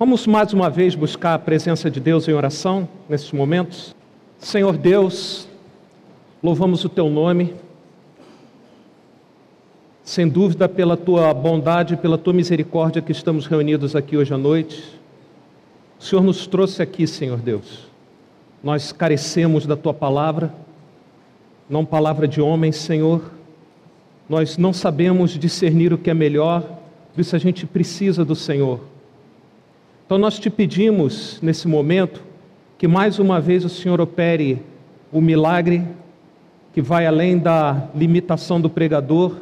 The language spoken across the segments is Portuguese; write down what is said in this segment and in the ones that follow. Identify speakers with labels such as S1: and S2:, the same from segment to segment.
S1: Vamos mais uma vez buscar a presença de Deus em oração nesses momentos? Senhor Deus, louvamos o teu nome, sem dúvida pela tua bondade, pela tua misericórdia que estamos reunidos aqui hoje à noite. O Senhor nos trouxe aqui, Senhor Deus. Nós carecemos da tua palavra, não palavra de homem, Senhor. Nós não sabemos discernir o que é melhor, por isso a gente precisa do Senhor. Então nós te pedimos nesse momento que mais uma vez o Senhor opere o milagre que vai além da limitação do pregador,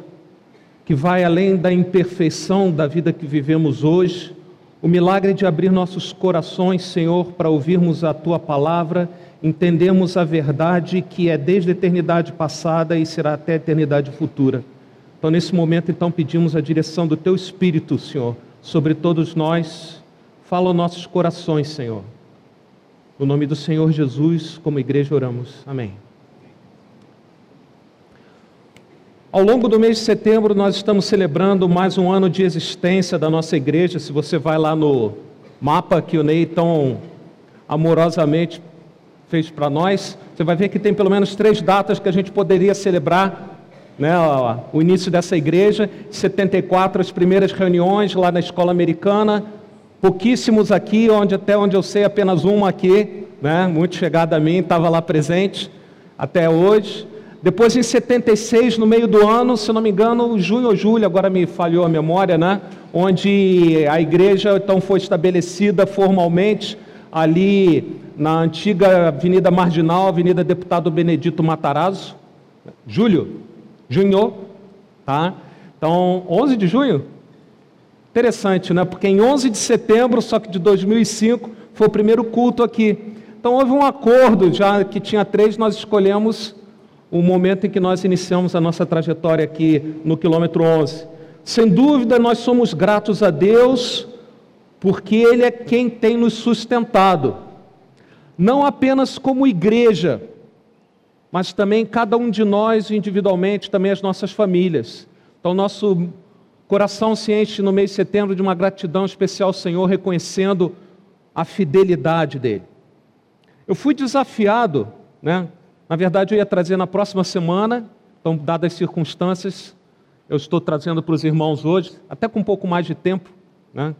S1: que vai além da imperfeição da vida que vivemos hoje, o milagre de abrir nossos corações, Senhor, para ouvirmos a tua palavra, entendermos a verdade que é desde a eternidade passada e será até a eternidade futura. Então, nesse momento, então, pedimos a direção do teu Espírito, Senhor, sobre todos nós Fala aos nossos corações, Senhor. No nome do Senhor Jesus, como igreja oramos. Amém. Ao longo do mês de setembro, nós estamos celebrando mais um ano de existência da nossa igreja. Se você vai lá no mapa que o Ney tão amorosamente fez para nós, você vai ver que tem pelo menos três datas que a gente poderia celebrar né, o início dessa igreja. 74, as primeiras reuniões lá na escola americana pouquíssimos aqui, onde até onde eu sei apenas uma aqui, né, muito chegada a mim, estava lá presente até hoje. Depois em 76, no meio do ano, se não me engano, junho ou julho, agora me falhou a memória, né, onde a igreja então foi estabelecida formalmente ali na antiga Avenida Marginal, Avenida Deputado Benedito Matarazzo. Julho, junho, tá? Então, 11 de junho, Interessante, né? Porque em 11 de setembro, só que de 2005, foi o primeiro culto aqui. Então houve um acordo, já que tinha três, nós escolhemos o momento em que nós iniciamos a nossa trajetória aqui no quilômetro 11. Sem dúvida, nós somos gratos a Deus, porque Ele é quem tem nos sustentado, não apenas como igreja, mas também cada um de nós individualmente, também as nossas famílias. Então, nosso Coração se enche no mês de setembro de uma gratidão especial ao Senhor, reconhecendo a fidelidade dele. Eu fui desafiado, né? Na verdade, eu ia trazer na próxima semana, então, dadas as circunstâncias, eu estou trazendo para os irmãos hoje, até com um pouco mais de tempo, né?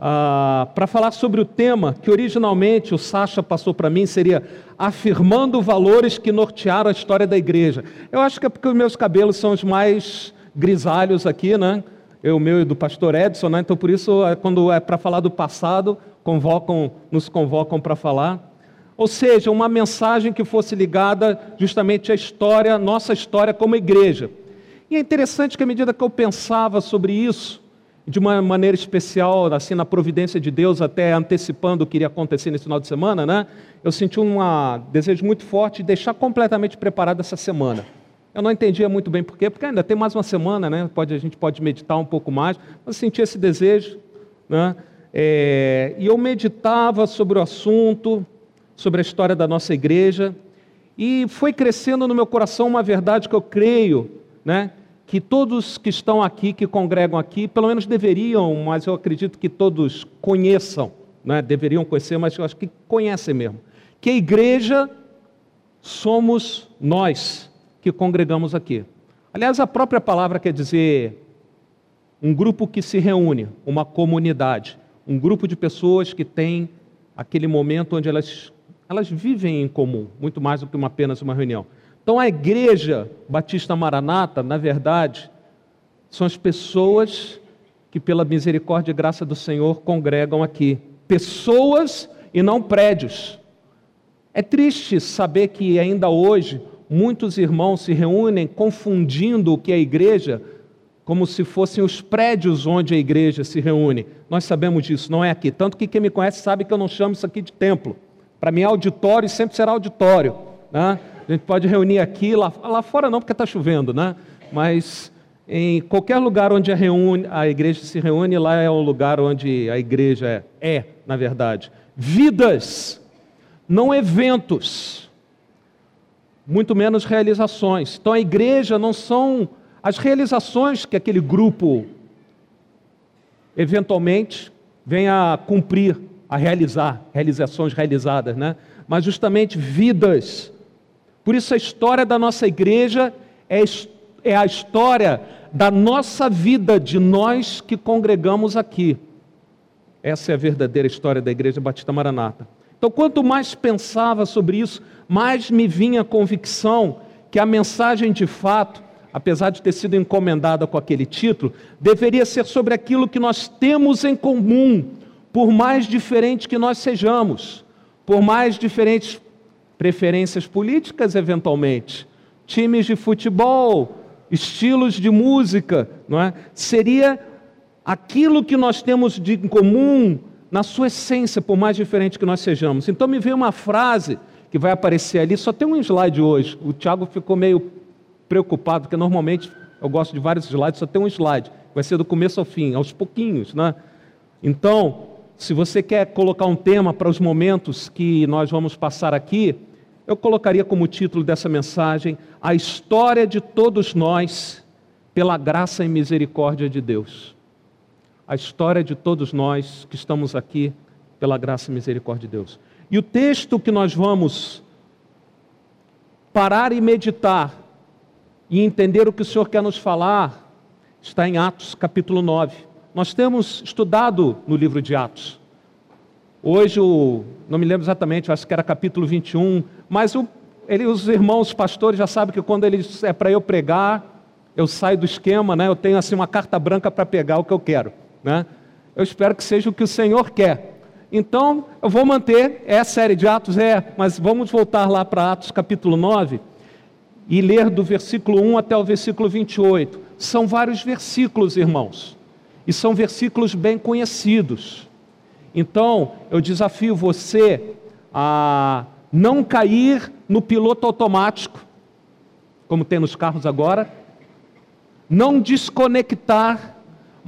S1: Ah, para falar sobre o tema que originalmente o Sacha passou para mim, seria afirmando valores que nortearam a história da igreja. Eu acho que é porque os meus cabelos são os mais grisalhos aqui, né? Eu, meu e do pastor Edson, né? então por isso, é, quando é para falar do passado, convocam, nos convocam para falar. Ou seja, uma mensagem que fosse ligada justamente à história, nossa história como igreja. E é interessante que à medida que eu pensava sobre isso, de uma maneira especial, assim, na providência de Deus, até antecipando o que iria acontecer nesse final de semana, né? Eu senti um desejo muito forte de deixar completamente preparado essa semana. Eu não entendia muito bem porquê, porque ainda tem mais uma semana, né? Pode, a gente pode meditar um pouco mais, mas senti esse desejo, né? É, e eu meditava sobre o assunto, sobre a história da nossa igreja, e foi crescendo no meu coração uma verdade que eu creio, né? Que todos que estão aqui, que congregam aqui, pelo menos deveriam, mas eu acredito que todos conheçam, né? deveriam conhecer, mas eu acho que conhecem mesmo. Que a igreja somos nós que congregamos aqui. Aliás, a própria palavra quer dizer um grupo que se reúne, uma comunidade, um grupo de pessoas que tem aquele momento onde elas, elas vivem em comum, muito mais do que uma, apenas uma reunião. Então, a igreja Batista Maranata, na verdade, são as pessoas que, pela misericórdia e graça do Senhor, congregam aqui. Pessoas e não prédios. É triste saber que ainda hoje muitos irmãos se reúnem confundindo o que é igreja como se fossem os prédios onde a igreja se reúne. Nós sabemos disso, não é aqui. Tanto que quem me conhece sabe que eu não chamo isso aqui de templo. Para mim, auditório sempre será auditório. Né? A gente pode reunir aqui, lá, lá fora não, porque está chovendo, né? mas em qualquer lugar onde a, reúne, a igreja se reúne, lá é o lugar onde a igreja é, é na verdade. Vidas, não eventos muito menos realizações. Então a igreja não são as realizações que aquele grupo eventualmente venha cumprir, a realizar, realizações realizadas, né? Mas justamente vidas. Por isso a história da nossa igreja é, é a história da nossa vida, de nós que congregamos aqui. Essa é a verdadeira história da Igreja Batista Maranata. Então, quanto mais pensava sobre isso, mais me vinha a convicção que a mensagem de fato, apesar de ter sido encomendada com aquele título, deveria ser sobre aquilo que nós temos em comum, por mais diferente que nós sejamos, por mais diferentes preferências políticas, eventualmente, times de futebol, estilos de música, não é? Seria aquilo que nós temos de comum na sua essência, por mais diferente que nós sejamos. Então me veio uma frase que vai aparecer ali, só tem um slide hoje. O Tiago ficou meio preocupado, porque normalmente eu gosto de vários slides, só tem um slide. Vai ser do começo ao fim, aos pouquinhos, né? Então, se você quer colocar um tema para os momentos que nós vamos passar aqui, eu colocaria como título dessa mensagem a história de todos nós pela graça e misericórdia de Deus. A história de todos nós que estamos aqui pela graça e misericórdia de Deus. E o texto que nós vamos parar e meditar e entender o que o Senhor quer nos falar está em Atos capítulo 9. Nós temos estudado no livro de Atos. Hoje, não me lembro exatamente, acho que era capítulo 21, mas o, ele, os irmãos os pastores já sabem que quando eles é para eu pregar, eu saio do esquema, né? eu tenho assim uma carta branca para pegar o que eu quero. Né? Eu espero que seja o que o Senhor quer. Então, eu vou manter, é série de Atos, é, mas vamos voltar lá para Atos capítulo 9 e ler do versículo 1 até o versículo 28. São vários versículos, irmãos, e são versículos bem conhecidos. Então, eu desafio você a não cair no piloto automático, como tem nos carros agora, não desconectar,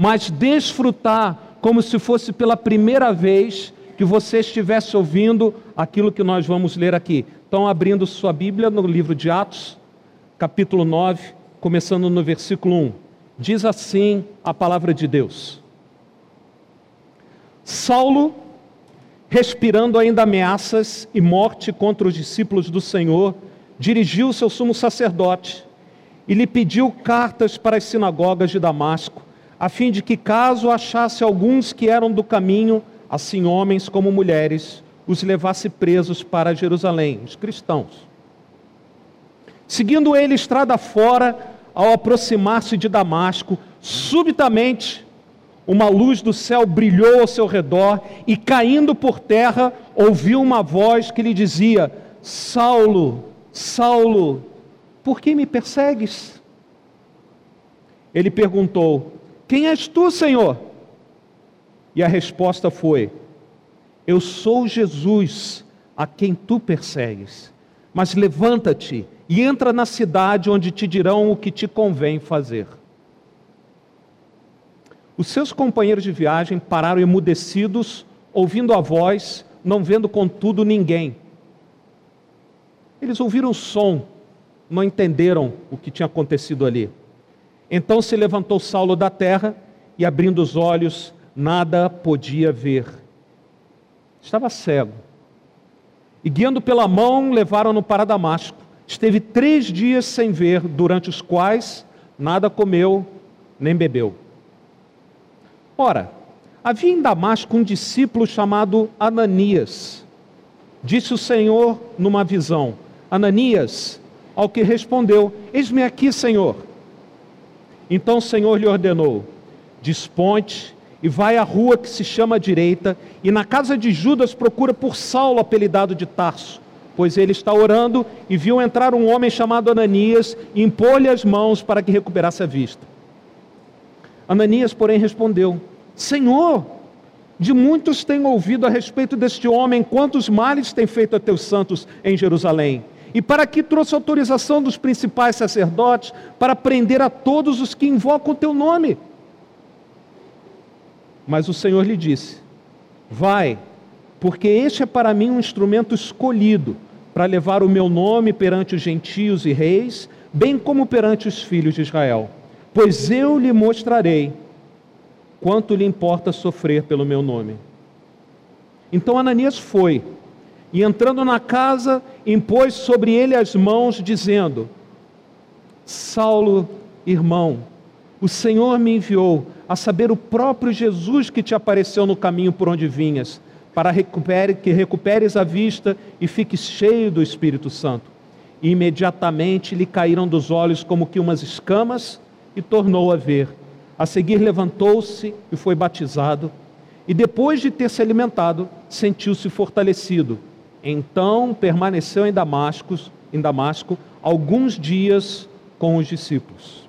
S1: mas desfrutar como se fosse pela primeira vez que você estivesse ouvindo aquilo que nós vamos ler aqui. Então, abrindo sua Bíblia no livro de Atos, capítulo 9, começando no versículo 1. Diz assim a palavra de Deus. Saulo respirando ainda ameaças e morte contra os discípulos do Senhor, dirigiu-se ao sumo sacerdote e lhe pediu cartas para as sinagogas de Damasco, a fim de que, caso achasse alguns que eram do caminho, assim homens como mulheres, os levasse presos para Jerusalém, os cristãos. Seguindo ele estrada fora, ao aproximar-se de Damasco, subitamente uma luz do céu brilhou ao seu redor e, caindo por terra, ouviu uma voz que lhe dizia: Saulo, Saulo, por que me persegues? Ele perguntou: Quem és tu, Senhor? E a resposta foi: Eu sou Jesus, a quem tu persegues. Mas levanta-te e entra na cidade onde te dirão o que te convém fazer. Os seus companheiros de viagem pararam emudecidos, ouvindo a voz, não vendo contudo ninguém. Eles ouviram o som, não entenderam o que tinha acontecido ali. Então se levantou Saulo da terra e, abrindo os olhos, nada podia ver. Estava cego. E guiando pela mão, levaram-no para Damasco. Esteve três dias sem ver, durante os quais nada comeu nem bebeu. Ora, havia em Damasco um discípulo chamado Ananias. Disse o Senhor numa visão: Ananias, ao que respondeu: Eis-me aqui, Senhor. Então o Senhor lhe ordenou: Desponte e vai à rua que se chama direita, e na casa de Judas procura por Saulo, apelidado de Tarso, pois ele está orando e viu entrar um homem chamado Ananias e impor-lhe as mãos para que recuperasse a vista. Ananias, porém, respondeu: Senhor, de muitos tenho ouvido a respeito deste homem, quantos males tem feito a teus santos em Jerusalém. E para que trouxe autorização dos principais sacerdotes para prender a todos os que invocam o teu nome. Mas o Senhor lhe disse: Vai, porque este é para mim um instrumento escolhido para levar o meu nome perante os gentios e reis, bem como perante os filhos de Israel. Pois eu lhe mostrarei quanto lhe importa sofrer pelo meu nome. Então Ananias foi, e entrando na casa, impôs sobre ele as mãos, dizendo: Saulo, irmão, o Senhor me enviou a saber o próprio Jesus que te apareceu no caminho por onde vinhas, para recupere, que recuperes a vista e fiques cheio do Espírito Santo. E imediatamente lhe caíram dos olhos como que umas escamas e tornou a ver. A seguir levantou-se e foi batizado. E depois de ter se alimentado, sentiu-se fortalecido. Então permaneceu em Damasco, em Damasco alguns dias com os discípulos.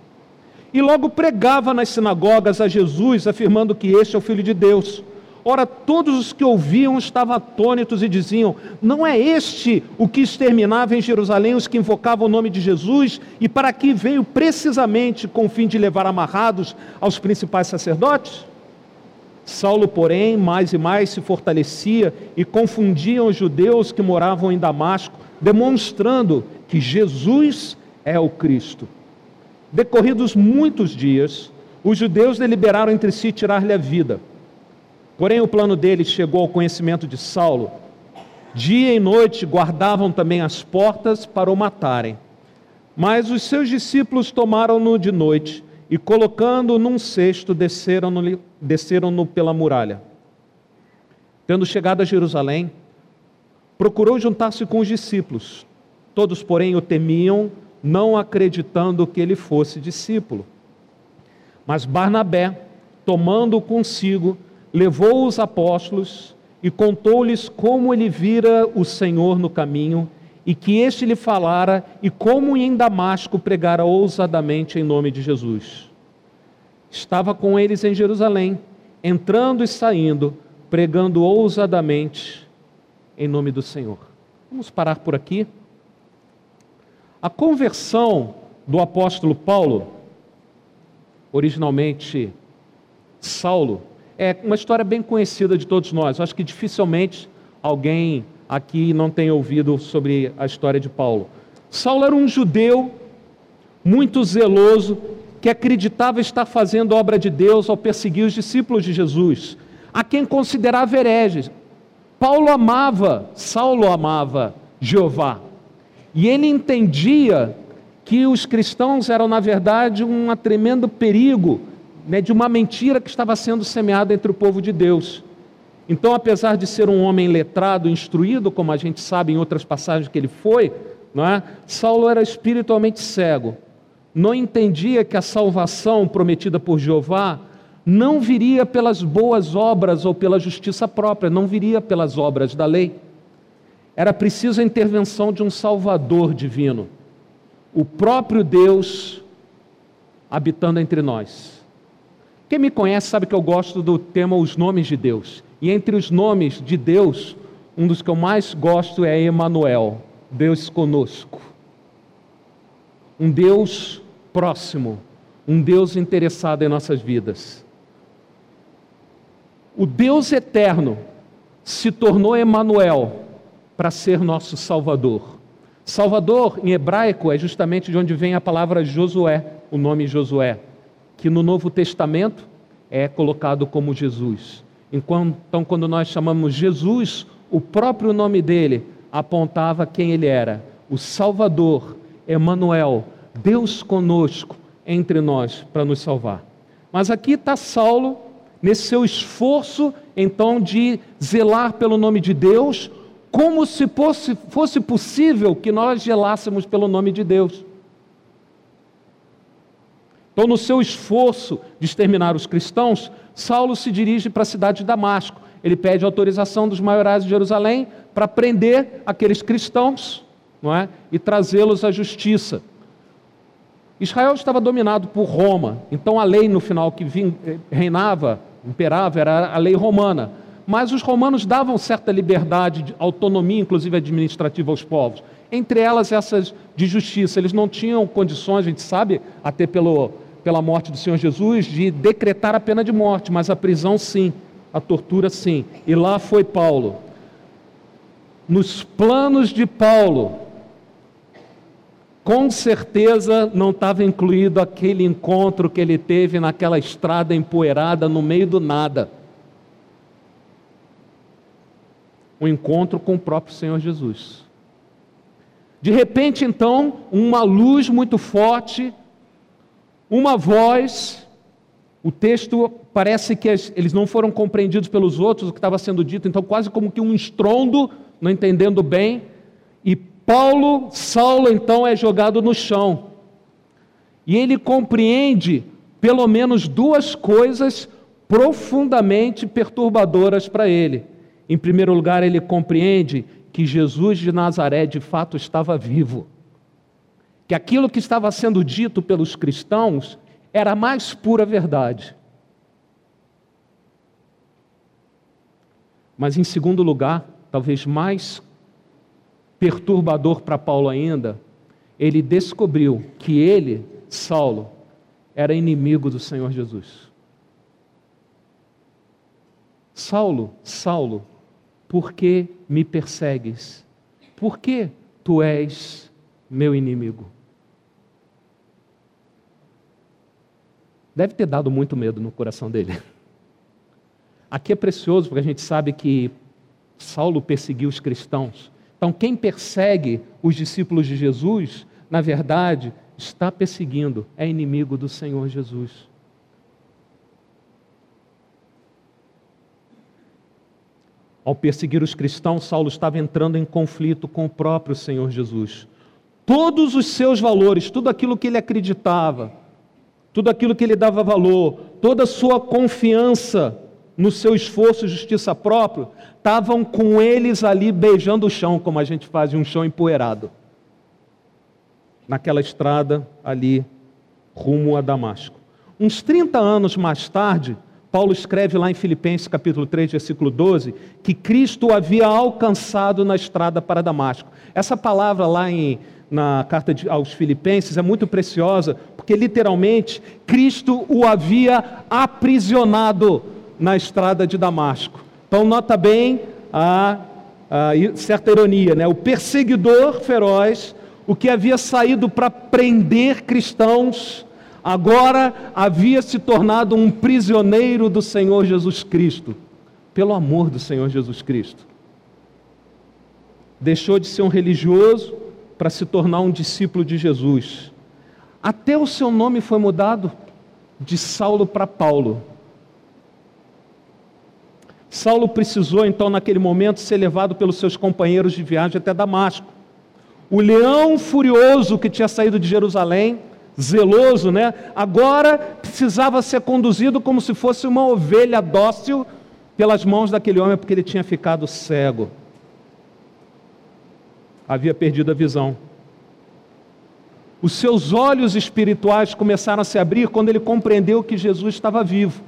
S1: E logo pregava nas sinagogas a Jesus, afirmando que este é o Filho de Deus. Ora, todos os que ouviam estavam atônitos e diziam: Não é este o que exterminava em Jerusalém os que invocavam o nome de Jesus e para aqui veio precisamente com o fim de levar amarrados aos principais sacerdotes? Saulo, porém, mais e mais se fortalecia e confundia os judeus que moravam em Damasco, demonstrando que Jesus é o Cristo. Decorridos muitos dias, os judeus deliberaram entre si tirar-lhe a vida. Porém, o plano deles chegou ao conhecimento de Saulo. Dia e noite guardavam também as portas para o matarem. Mas os seus discípulos tomaram-no de noite e, colocando-o num cesto, desceram-no desceram pela muralha. Tendo chegado a Jerusalém, procurou juntar-se com os discípulos. Todos, porém, o temiam não acreditando que ele fosse discípulo. Mas Barnabé, tomando-o consigo, levou os apóstolos e contou-lhes como ele vira o Senhor no caminho e que este lhe falara e como em Damasco pregara ousadamente em nome de Jesus. Estava com eles em Jerusalém, entrando e saindo, pregando ousadamente em nome do Senhor. Vamos parar por aqui. A conversão do apóstolo Paulo, originalmente Saulo, é uma história bem conhecida de todos nós. acho que dificilmente alguém aqui não tem ouvido sobre a história de Paulo. Saulo era um judeu muito zeloso que acreditava estar fazendo obra de Deus ao perseguir os discípulos de Jesus, a quem considerava hereges. Paulo amava, Saulo amava Jeová. E ele entendia que os cristãos eram, na verdade, um tremendo perigo né, de uma mentira que estava sendo semeada entre o povo de Deus. Então, apesar de ser um homem letrado, instruído, como a gente sabe em outras passagens que ele foi, não é? Saulo era espiritualmente cego. Não entendia que a salvação prometida por Jeová não viria pelas boas obras ou pela justiça própria, não viria pelas obras da lei era preciso a intervenção de um Salvador divino, o próprio Deus habitando entre nós. Quem me conhece sabe que eu gosto do tema Os Nomes de Deus. E entre os nomes de Deus, um dos que eu mais gosto é Emanuel, Deus conosco. Um Deus próximo, um Deus interessado em nossas vidas. O Deus eterno se tornou Emanuel para ser nosso Salvador. Salvador, em hebraico, é justamente de onde vem a palavra Josué, o nome Josué, que no Novo Testamento é colocado como Jesus. Então, quando nós chamamos Jesus, o próprio nome dele apontava quem ele era: o Salvador, Emanuel, Deus conosco entre nós para nos salvar. Mas aqui está Saulo, nesse seu esforço, então, de zelar pelo nome de Deus, como se fosse, fosse possível que nós gelássemos pelo nome de Deus. Então, no seu esforço de exterminar os cristãos, Saulo se dirige para a cidade de Damasco. Ele pede autorização dos maiorais de Jerusalém para prender aqueles cristãos não é? e trazê-los à justiça. Israel estava dominado por Roma, então a lei no final que eh, reinava, imperava, era a lei romana mas os romanos davam certa liberdade, autonomia, inclusive administrativa aos povos. Entre elas, essas de justiça. Eles não tinham condições, a gente sabe, até pelo, pela morte do Senhor Jesus, de decretar a pena de morte, mas a prisão sim, a tortura sim. E lá foi Paulo. Nos planos de Paulo, com certeza não estava incluído aquele encontro que ele teve naquela estrada empoeirada no meio do nada. Um encontro com o próprio Senhor Jesus. De repente, então, uma luz muito forte, uma voz, o texto parece que eles não foram compreendidos pelos outros, o que estava sendo dito, então, quase como que um estrondo, não entendendo bem, e Paulo, Saulo, então, é jogado no chão. E ele compreende pelo menos duas coisas profundamente perturbadoras para ele. Em primeiro lugar, ele compreende que Jesus de Nazaré de fato estava vivo. Que aquilo que estava sendo dito pelos cristãos era a mais pura verdade. Mas em segundo lugar, talvez mais perturbador para Paulo ainda, ele descobriu que ele, Saulo, era inimigo do Senhor Jesus. Saulo, Saulo, por que me persegues? Por que tu és meu inimigo? Deve ter dado muito medo no coração dele. Aqui é precioso porque a gente sabe que Saulo perseguiu os cristãos então, quem persegue os discípulos de Jesus, na verdade, está perseguindo, é inimigo do Senhor Jesus. Ao perseguir os cristãos, Saulo estava entrando em conflito com o próprio Senhor Jesus. Todos os seus valores, tudo aquilo que ele acreditava, tudo aquilo que ele dava valor, toda a sua confiança no seu esforço de justiça próprio, estavam com eles ali beijando o chão, como a gente faz um chão empoeirado. Naquela estrada ali, rumo a Damasco. Uns 30 anos mais tarde, Paulo escreve lá em Filipenses capítulo 3, versículo 12, que Cristo havia alcançado na estrada para Damasco. Essa palavra lá em, na carta de, aos Filipenses é muito preciosa, porque literalmente Cristo o havia aprisionado na estrada de Damasco. Então, nota bem a, a certa ironia, né? O perseguidor feroz, o que havia saído para prender cristãos, agora havia se tornado um prisioneiro do Senhor Jesus Cristo, pelo amor do Senhor Jesus Cristo. Deixou de ser um religioso para se tornar um discípulo de Jesus. Até o seu nome foi mudado de Saulo para Paulo. Saulo precisou então, naquele momento, ser levado pelos seus companheiros de viagem até Damasco. O leão furioso que tinha saído de Jerusalém, zeloso, né? Agora precisava ser conduzido como se fosse uma ovelha dócil pelas mãos daquele homem, porque ele tinha ficado cego. Havia perdido a visão. Os seus olhos espirituais começaram a se abrir quando ele compreendeu que Jesus estava vivo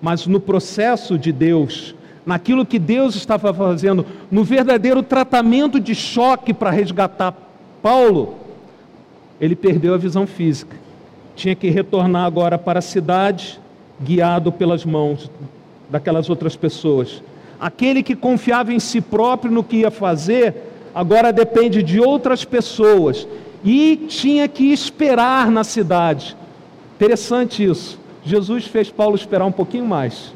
S1: mas no processo de Deus, naquilo que Deus estava fazendo, no verdadeiro tratamento de choque para resgatar Paulo, ele perdeu a visão física. Tinha que retornar agora para a cidade, guiado pelas mãos daquelas outras pessoas. Aquele que confiava em si próprio no que ia fazer, agora depende de outras pessoas e tinha que esperar na cidade. Interessante isso. Jesus fez Paulo esperar um pouquinho mais.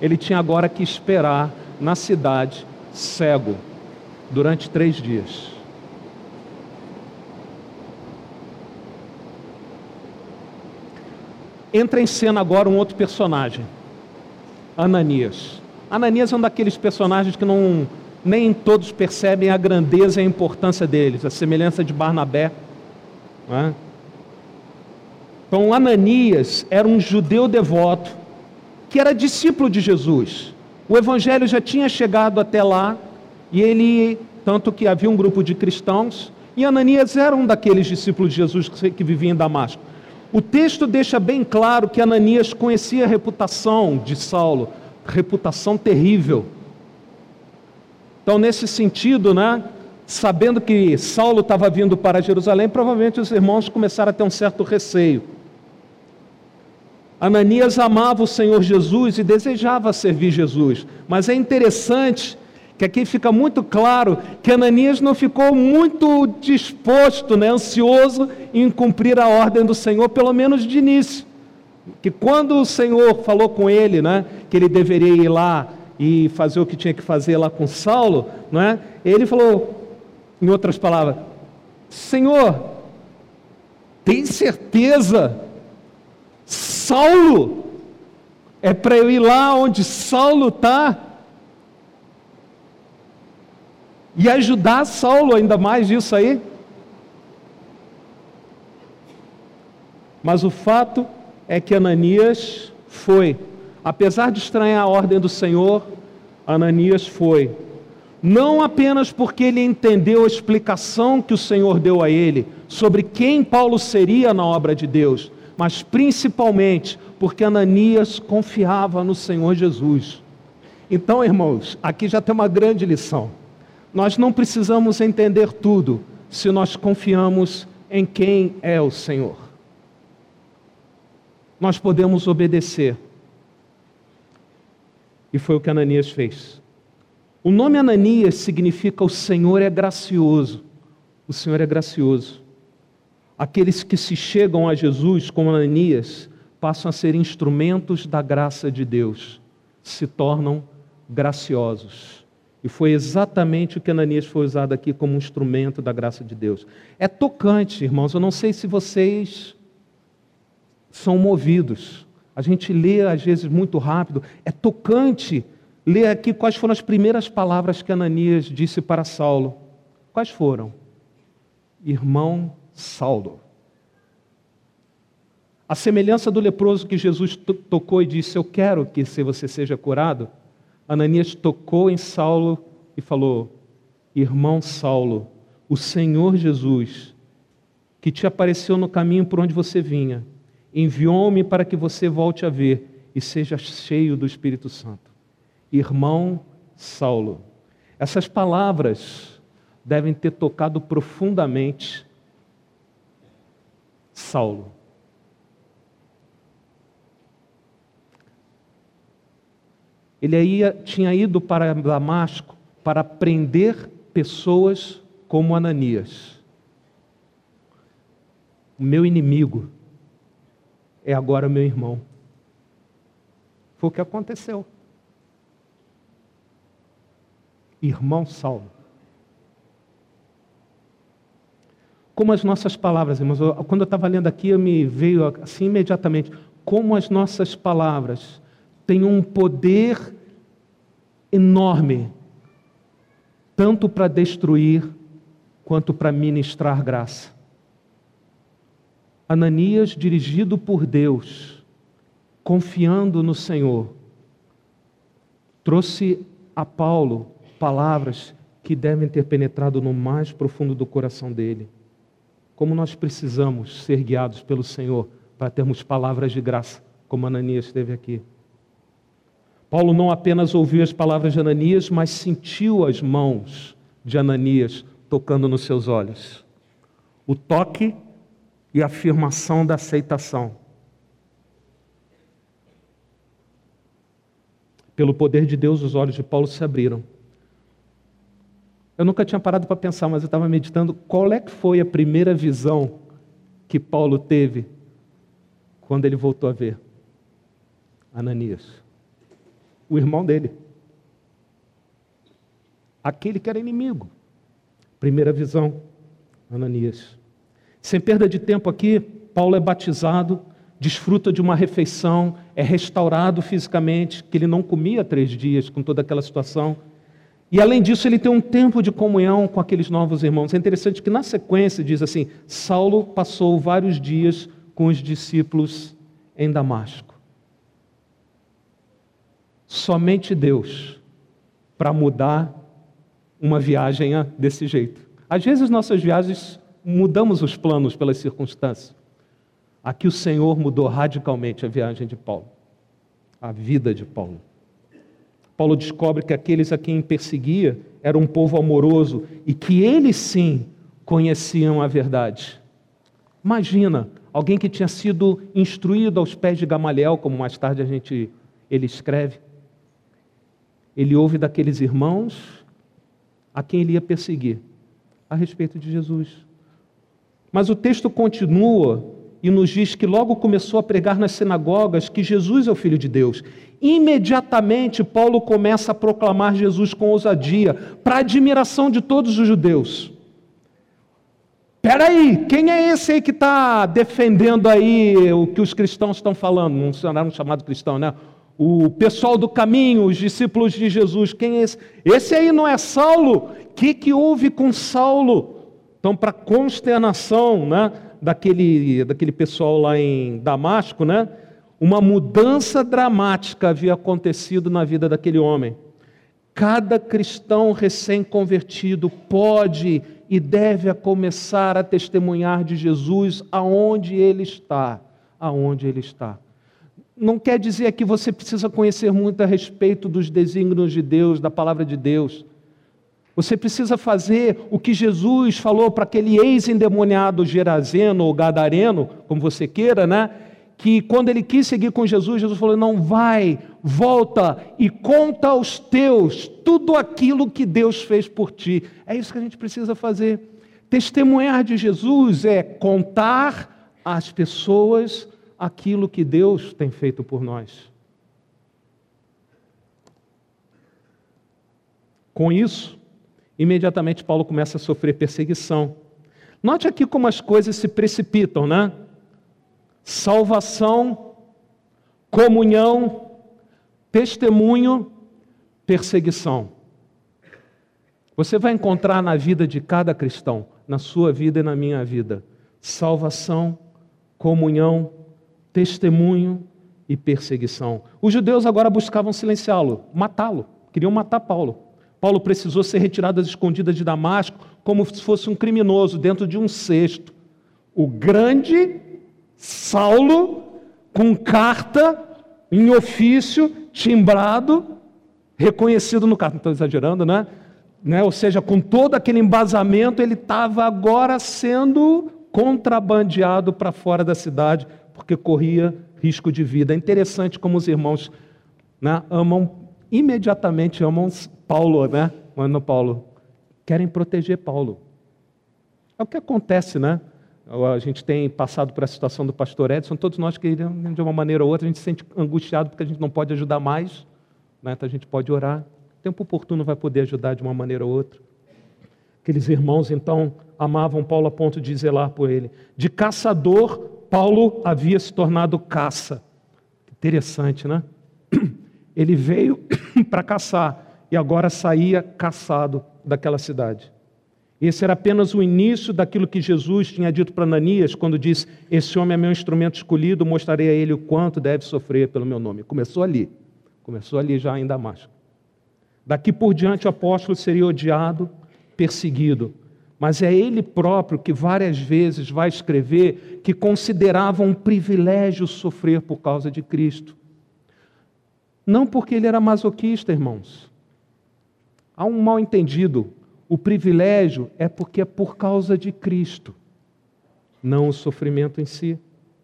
S1: Ele tinha agora que esperar na cidade, cego, durante três dias. Entra em cena agora um outro personagem, Ananias. Ananias é um daqueles personagens que não nem todos percebem a grandeza e a importância deles, a semelhança de Barnabé. É? Então, Ananias era um judeu devoto que era discípulo de Jesus. O evangelho já tinha chegado até lá e ele, tanto que havia um grupo de cristãos, e Ananias era um daqueles discípulos de Jesus que vivia em Damasco. O texto deixa bem claro que Ananias conhecia a reputação de Saulo, reputação terrível. Então, nesse sentido, né, sabendo que Saulo estava vindo para Jerusalém, provavelmente os irmãos começaram a ter um certo receio. Ananias amava o Senhor Jesus e desejava servir Jesus, mas é interessante que aqui fica muito claro que Ananias não ficou muito disposto, né, ansioso em cumprir a ordem do Senhor, pelo menos de início. Que quando o Senhor falou com ele, né, que ele deveria ir lá e fazer o que tinha que fazer lá com Saulo, não é? Ele falou, em outras palavras, Senhor, tem certeza? Saulo é para eu ir lá onde Saulo está e ajudar Saulo ainda mais disso aí? Mas o fato é que Ananias foi, apesar de estranhar a ordem do Senhor, Ananias foi. Não apenas porque ele entendeu a explicação que o Senhor deu a ele sobre quem Paulo seria na obra de Deus, mas principalmente porque Ananias confiava no Senhor Jesus. Então, irmãos, aqui já tem uma grande lição. Nós não precisamos entender tudo se nós confiamos em quem é o Senhor. Nós podemos obedecer. E foi o que Ananias fez. O nome Ananias significa o Senhor é gracioso. O Senhor é gracioso. Aqueles que se chegam a Jesus como Ananias passam a ser instrumentos da graça de Deus, se tornam graciosos. E foi exatamente o que Ananias foi usado aqui como instrumento da graça de Deus. É tocante, irmãos. Eu não sei se vocês são movidos. A gente lê às vezes muito rápido. É tocante ler aqui quais foram as primeiras palavras que Ananias disse para Saulo. Quais foram? Irmão Saulo. A semelhança do leproso que Jesus tocou e disse: Eu quero que você seja curado. Ananias tocou em Saulo e falou: Irmão Saulo, o Senhor Jesus, que te apareceu no caminho por onde você vinha, enviou-me para que você volte a ver e seja cheio do Espírito Santo. Irmão Saulo. Essas palavras devem ter tocado profundamente Saulo. Ele ia, tinha ido para Damasco para prender pessoas como Ananias. O meu inimigo é agora meu irmão. Foi o que aconteceu. Irmão Saulo. Como as nossas palavras, irmãos, quando eu estava lendo aqui, me veio assim imediatamente, como as nossas palavras tem um poder enorme, tanto para destruir quanto para ministrar graça. Ananias, dirigido por Deus, confiando no Senhor, trouxe a Paulo palavras que devem ter penetrado no mais profundo do coração dele. Como nós precisamos ser guiados pelo Senhor para termos palavras de graça, como Ananias teve aqui. Paulo não apenas ouviu as palavras de Ananias, mas sentiu as mãos de Ananias tocando nos seus olhos. O toque e afirmação da aceitação. Pelo poder de Deus, os olhos de Paulo se abriram. Eu nunca tinha parado para pensar, mas eu estava meditando qual é que foi a primeira visão que Paulo teve quando ele voltou a ver Ananias o irmão dele. Aquele que era inimigo. Primeira visão, Ananias. Sem perda de tempo aqui, Paulo é batizado, desfruta de uma refeição, é restaurado fisicamente, que ele não comia três dias com toda aquela situação. E além disso, ele tem um tempo de comunhão com aqueles novos irmãos. É interessante que na sequência diz assim: Saulo passou vários dias com os discípulos em Damasco. Somente Deus para mudar uma viagem desse jeito. Às vezes nossas viagens mudamos os planos pelas circunstâncias. Aqui o Senhor mudou radicalmente a viagem de Paulo, a vida de Paulo. Paulo descobre que aqueles a quem perseguia era um povo amoroso e que eles sim conheciam a verdade. Imagina alguém que tinha sido instruído aos pés de Gamaliel, como mais tarde a gente ele escreve, ele ouve daqueles irmãos a quem ele ia perseguir? A respeito de Jesus. Mas o texto continua e nos diz que logo começou a pregar nas sinagogas que Jesus é o Filho de Deus. Imediatamente, Paulo começa a proclamar Jesus com ousadia, para admiração de todos os judeus. Peraí, quem é esse aí que está defendendo aí o que os cristãos estão falando? Não era um chamado cristão, né? O pessoal do caminho, os discípulos de Jesus, quem é esse? Esse aí não é Saulo? O que, que houve com Saulo? Então, para consternação né, daquele, daquele pessoal lá em Damasco, né, uma mudança dramática havia acontecido na vida daquele homem. Cada cristão recém-convertido pode e deve começar a testemunhar de Jesus aonde ele está, aonde ele está. Não quer dizer que você precisa conhecer muito a respeito dos desígnios de Deus, da palavra de Deus. Você precisa fazer o que Jesus falou para aquele ex-endemoniado gerazeno ou gadareno, como você queira, né? Que quando ele quis seguir com Jesus, Jesus falou: Não vai, volta e conta aos teus tudo aquilo que Deus fez por ti. É isso que a gente precisa fazer. Testemunhar de Jesus é contar às pessoas aquilo que Deus tem feito por nós. Com isso, imediatamente Paulo começa a sofrer perseguição. Note aqui como as coisas se precipitam, né? Salvação, comunhão, testemunho, perseguição. Você vai encontrar na vida de cada cristão, na sua vida e na minha vida, salvação, comunhão, testemunho e perseguição. Os judeus agora buscavam silenciá-lo, matá-lo, queriam matar Paulo. Paulo precisou ser retirado às escondidas de Damasco, como se fosse um criminoso dentro de um cesto. O grande Saulo, com carta em ofício, timbrado, reconhecido no carro. Não estou exagerando, né? né? Ou seja, com todo aquele embasamento, ele estava agora sendo contrabandeado para fora da cidade, porque corria risco de vida. É interessante como os irmãos né, amam, imediatamente amam Paulo, né? Mano Paulo, querem proteger Paulo. É o que acontece, né? A gente tem passado por a situação do pastor Edson, todos nós que de uma maneira ou outra a gente se sente angustiado porque a gente não pode ajudar mais, né? então a gente pode orar. O tempo oportuno vai poder ajudar de uma maneira ou outra. Aqueles irmãos então amavam Paulo a ponto de zelar por ele. De caçador, Paulo havia se tornado caça. Interessante, né? Ele veio para caçar e agora saía caçado daquela cidade. Esse era apenas o início daquilo que Jesus tinha dito para Ananias, quando disse: Esse homem é meu instrumento escolhido, mostrarei a ele o quanto deve sofrer pelo meu nome. Começou ali, começou ali já em Damasco. Daqui por diante o apóstolo seria odiado, perseguido, mas é ele próprio que várias vezes vai escrever que considerava um privilégio sofrer por causa de Cristo. Não porque ele era masoquista, irmãos. Há um mal entendido o privilégio é porque é por causa de Cristo, não o sofrimento em si.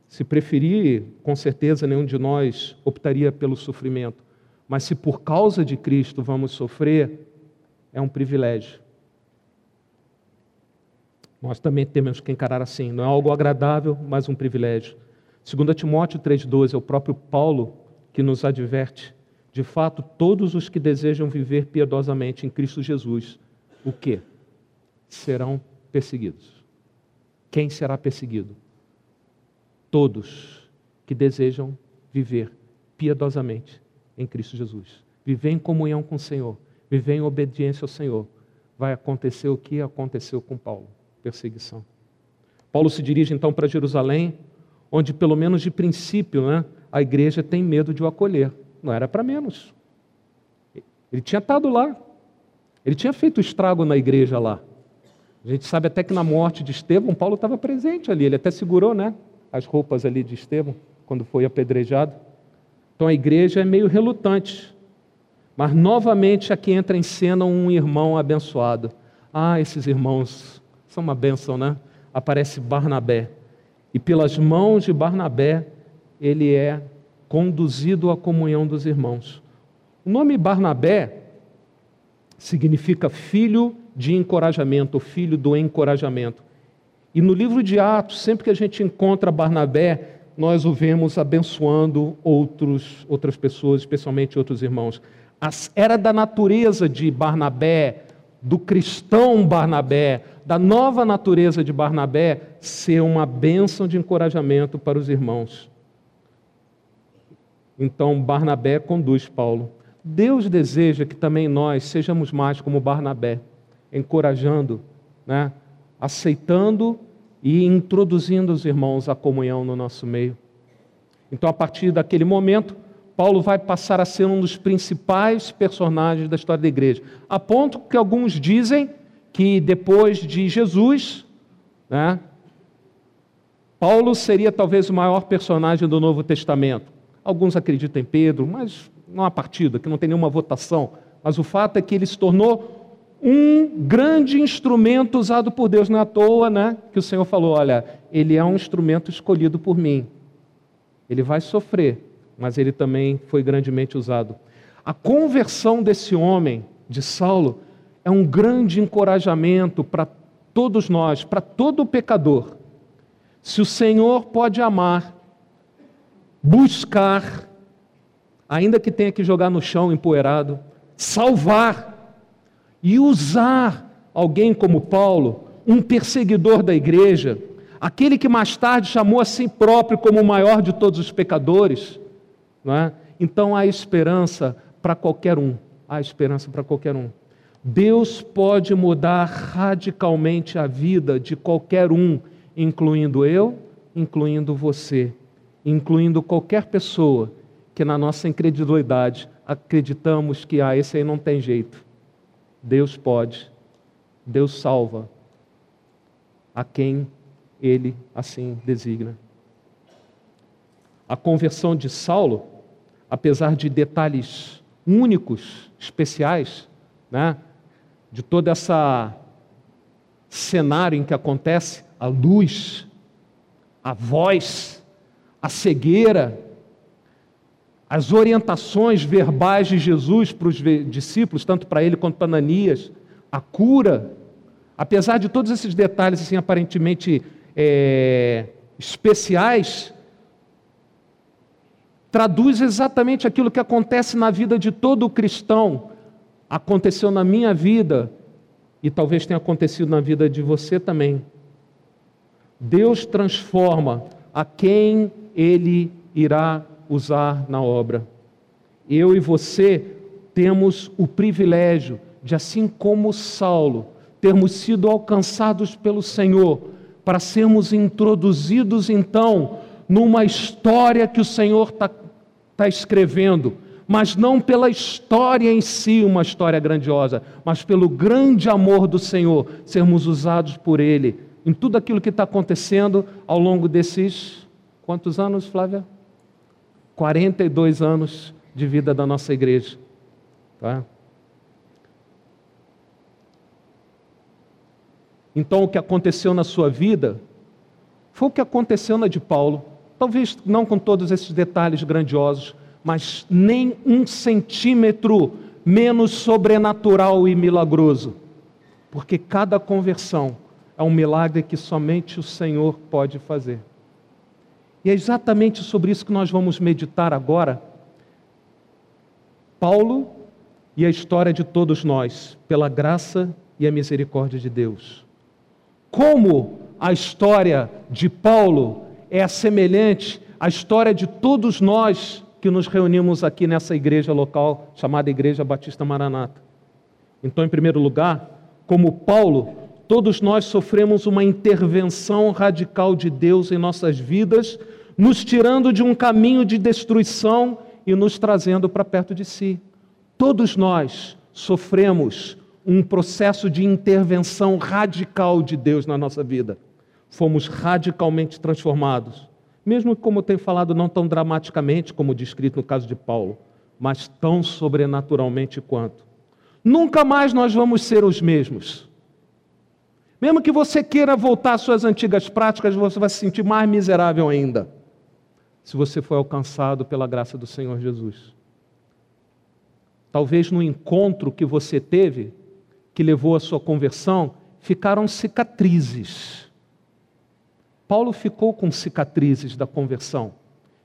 S1: Se preferir, com certeza nenhum de nós optaria pelo sofrimento. Mas se por causa de Cristo vamos sofrer, é um privilégio. Nós também temos que encarar assim. Não é algo agradável, mas um privilégio. 2 Timóteo 3,12 é o próprio Paulo que nos adverte. De fato, todos os que desejam viver piedosamente em Cristo Jesus o que? Serão perseguidos. Quem será perseguido? Todos que desejam viver piedosamente em Cristo Jesus. Viver em comunhão com o Senhor, viver em obediência ao Senhor. Vai acontecer o que aconteceu com Paulo: perseguição. Paulo se dirige então para Jerusalém, onde, pelo menos de princípio, né, a igreja tem medo de o acolher. Não era para menos. Ele tinha estado lá, ele tinha feito estrago na igreja lá. A gente sabe até que na morte de Estevão, Paulo estava presente ali. Ele até segurou né, as roupas ali de Estevão, quando foi apedrejado. Então a igreja é meio relutante. Mas novamente aqui entra em cena um irmão abençoado. Ah, esses irmãos são uma bênção, né? Aparece Barnabé. E pelas mãos de Barnabé, ele é conduzido à comunhão dos irmãos. O nome Barnabé significa filho de encorajamento, filho do encorajamento. E no livro de Atos, sempre que a gente encontra Barnabé, nós o vemos abençoando outros, outras pessoas, especialmente outros irmãos. Era da natureza de Barnabé, do cristão Barnabé, da nova natureza de Barnabé, ser uma bênção de encorajamento para os irmãos. Então, Barnabé conduz Paulo. Deus deseja que também nós sejamos mais como Barnabé, encorajando, né? aceitando e introduzindo os irmãos à comunhão no nosso meio. Então, a partir daquele momento, Paulo vai passar a ser um dos principais personagens da história da igreja, a ponto que alguns dizem que depois de Jesus, né, Paulo seria talvez o maior personagem do Novo Testamento. Alguns acreditam em Pedro, mas não há partida, que não tem nenhuma votação. Mas o fato é que ele se tornou um grande instrumento usado por Deus. Não é à toa né, que o Senhor falou: olha, ele é um instrumento escolhido por mim. Ele vai sofrer, mas ele também foi grandemente usado. A conversão desse homem, de Saulo, é um grande encorajamento para todos nós, para todo pecador. Se o Senhor pode amar, buscar, ainda que tenha que jogar no chão empoeirado, salvar, e usar alguém como Paulo, um perseguidor da igreja, aquele que mais tarde chamou a si próprio como o maior de todos os pecadores, não é? então há esperança para qualquer um. Há esperança para qualquer um. Deus pode mudar radicalmente a vida de qualquer um, incluindo eu, incluindo você, incluindo qualquer pessoa que na nossa incredulidade acreditamos que ah, esse aí não tem jeito. Deus pode, Deus salva a quem ele assim designa. A conversão de Saulo, apesar de detalhes únicos, especiais, né, de todo esse cenário em que acontece a luz, a voz, a cegueira, as orientações verbais de Jesus para os discípulos, tanto para ele quanto para Ananias, a cura, apesar de todos esses detalhes assim aparentemente é, especiais, traduz exatamente aquilo que acontece na vida de todo cristão, aconteceu na minha vida e talvez tenha acontecido na vida de você também. Deus transforma a quem Ele irá usar na obra. Eu e você temos o privilégio de, assim como Saulo, termos sido alcançados pelo Senhor, para sermos introduzidos então numa história que o Senhor está tá escrevendo, mas não pela história em si, uma história grandiosa, mas pelo grande amor do Senhor, sermos usados por Ele em tudo aquilo que está acontecendo ao longo desses quantos anos, Flávia? 42 anos de vida da nossa igreja. Tá? Então, o que aconteceu na sua vida foi o que aconteceu na de Paulo. Talvez não com todos esses detalhes grandiosos, mas nem um centímetro menos sobrenatural e milagroso. Porque cada conversão é um milagre que somente o Senhor pode fazer. E é exatamente sobre isso que nós vamos meditar agora. Paulo e a história de todos nós, pela graça e a misericórdia de Deus. Como a história de Paulo é semelhante à história de todos nós que nos reunimos aqui nessa igreja local chamada Igreja Batista Maranata. Então, em primeiro lugar, como Paulo, todos nós sofremos uma intervenção radical de Deus em nossas vidas nos tirando de um caminho de destruição e nos trazendo para perto de si. Todos nós sofremos um processo de intervenção radical de Deus na nossa vida. Fomos radicalmente transformados. Mesmo como eu tenho falado, não tão dramaticamente como descrito no caso de Paulo, mas tão sobrenaturalmente quanto. Nunca mais nós vamos ser os mesmos. Mesmo que você queira voltar às suas antigas práticas, você vai se sentir mais miserável ainda se você foi alcançado pela graça do Senhor Jesus. talvez no encontro que você teve, que levou à sua conversão, ficaram cicatrizes. Paulo ficou com cicatrizes da conversão.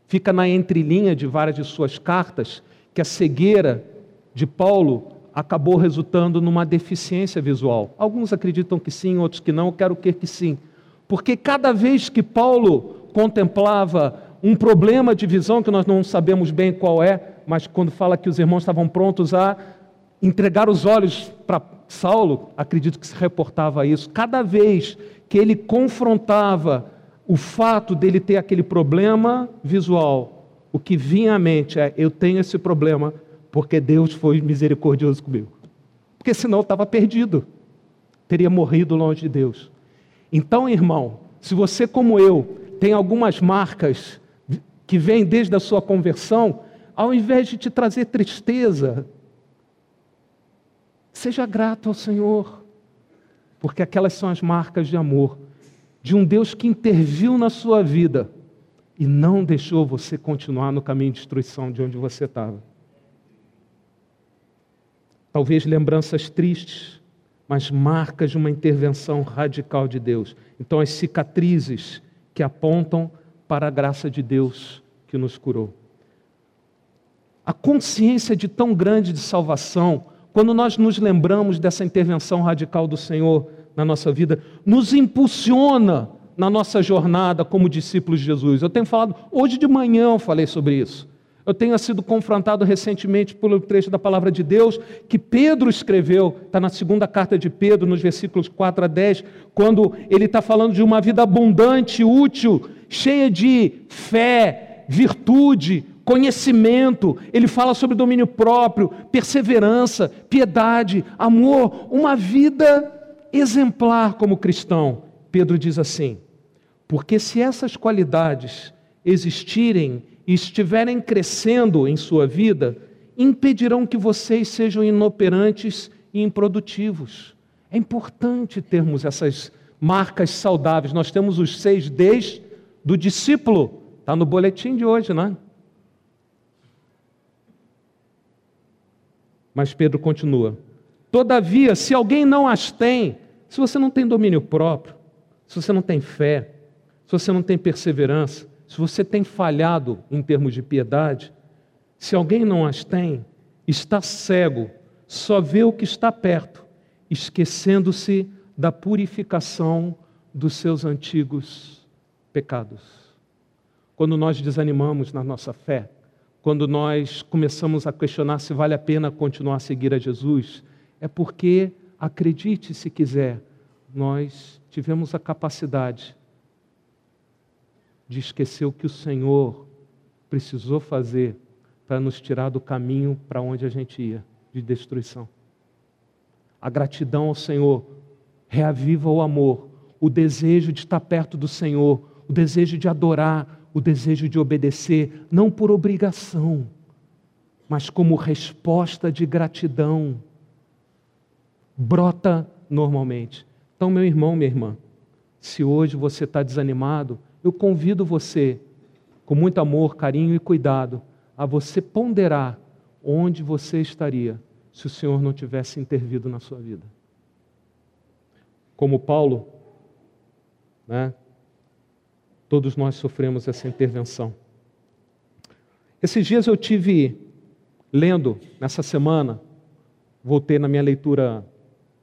S1: Fica na entrelinha de várias de suas cartas que a cegueira de Paulo acabou resultando numa deficiência visual. Alguns acreditam que sim, outros que não, eu quero crer que sim. Porque cada vez que Paulo contemplava um problema de visão, que nós não sabemos bem qual é, mas quando fala que os irmãos estavam prontos a entregar os olhos para Saulo, acredito que se reportava a isso. Cada vez que ele confrontava o fato dele ter aquele problema visual, o que vinha à mente é: eu tenho esse problema porque Deus foi misericordioso comigo. Porque senão eu estava perdido, teria morrido longe de Deus. Então, irmão, se você, como eu, tem algumas marcas que vêm desde a sua conversão, ao invés de te trazer tristeza, seja grato ao Senhor, porque aquelas são as marcas de amor de um Deus que interviu na sua vida e não deixou você continuar no caminho de destruição de onde você estava. Talvez lembranças tristes, mas marcas de uma intervenção radical de Deus. Então, as cicatrizes que apontam para a graça de Deus que nos curou. A consciência de tão grande de salvação, quando nós nos lembramos dessa intervenção radical do Senhor na nossa vida, nos impulsiona na nossa jornada como discípulos de Jesus. Eu tenho falado, hoje de manhã eu falei sobre isso. Eu tenho sido confrontado recentemente pelo trecho da palavra de Deus que Pedro escreveu, está na segunda carta de Pedro, nos versículos 4 a 10, quando ele está falando de uma vida abundante, útil, cheia de fé, virtude, conhecimento, ele fala sobre domínio próprio, perseverança, piedade, amor, uma vida exemplar como cristão. Pedro diz assim: porque se essas qualidades existirem e estiverem crescendo em sua vida, impedirão que vocês sejam inoperantes e improdutivos. É importante termos essas marcas saudáveis. Nós temos os seis Ds do discípulo, está no boletim de hoje, não é? Mas Pedro continua: Todavia, se alguém não as tem, se você não tem domínio próprio, se você não tem fé, se você não tem perseverança, se você tem falhado em termos de piedade, se alguém não as tem, está cego, só vê o que está perto, esquecendo-se da purificação dos seus antigos pecados. Quando nós desanimamos na nossa fé, quando nós começamos a questionar se vale a pena continuar a seguir a Jesus, é porque, acredite se quiser, nós tivemos a capacidade de esquecer o que o Senhor precisou fazer para nos tirar do caminho para onde a gente ia, de destruição. A gratidão ao Senhor reaviva o amor, o desejo de estar perto do Senhor, o desejo de adorar, o desejo de obedecer, não por obrigação, mas como resposta de gratidão. Brota normalmente. Então, meu irmão, minha irmã, se hoje você está desanimado, eu convido você, com muito amor, carinho e cuidado, a você ponderar onde você estaria se o Senhor não tivesse intervido na sua vida. Como Paulo, né, Todos nós sofremos essa intervenção. Esses dias eu tive lendo, nessa semana, voltei na minha leitura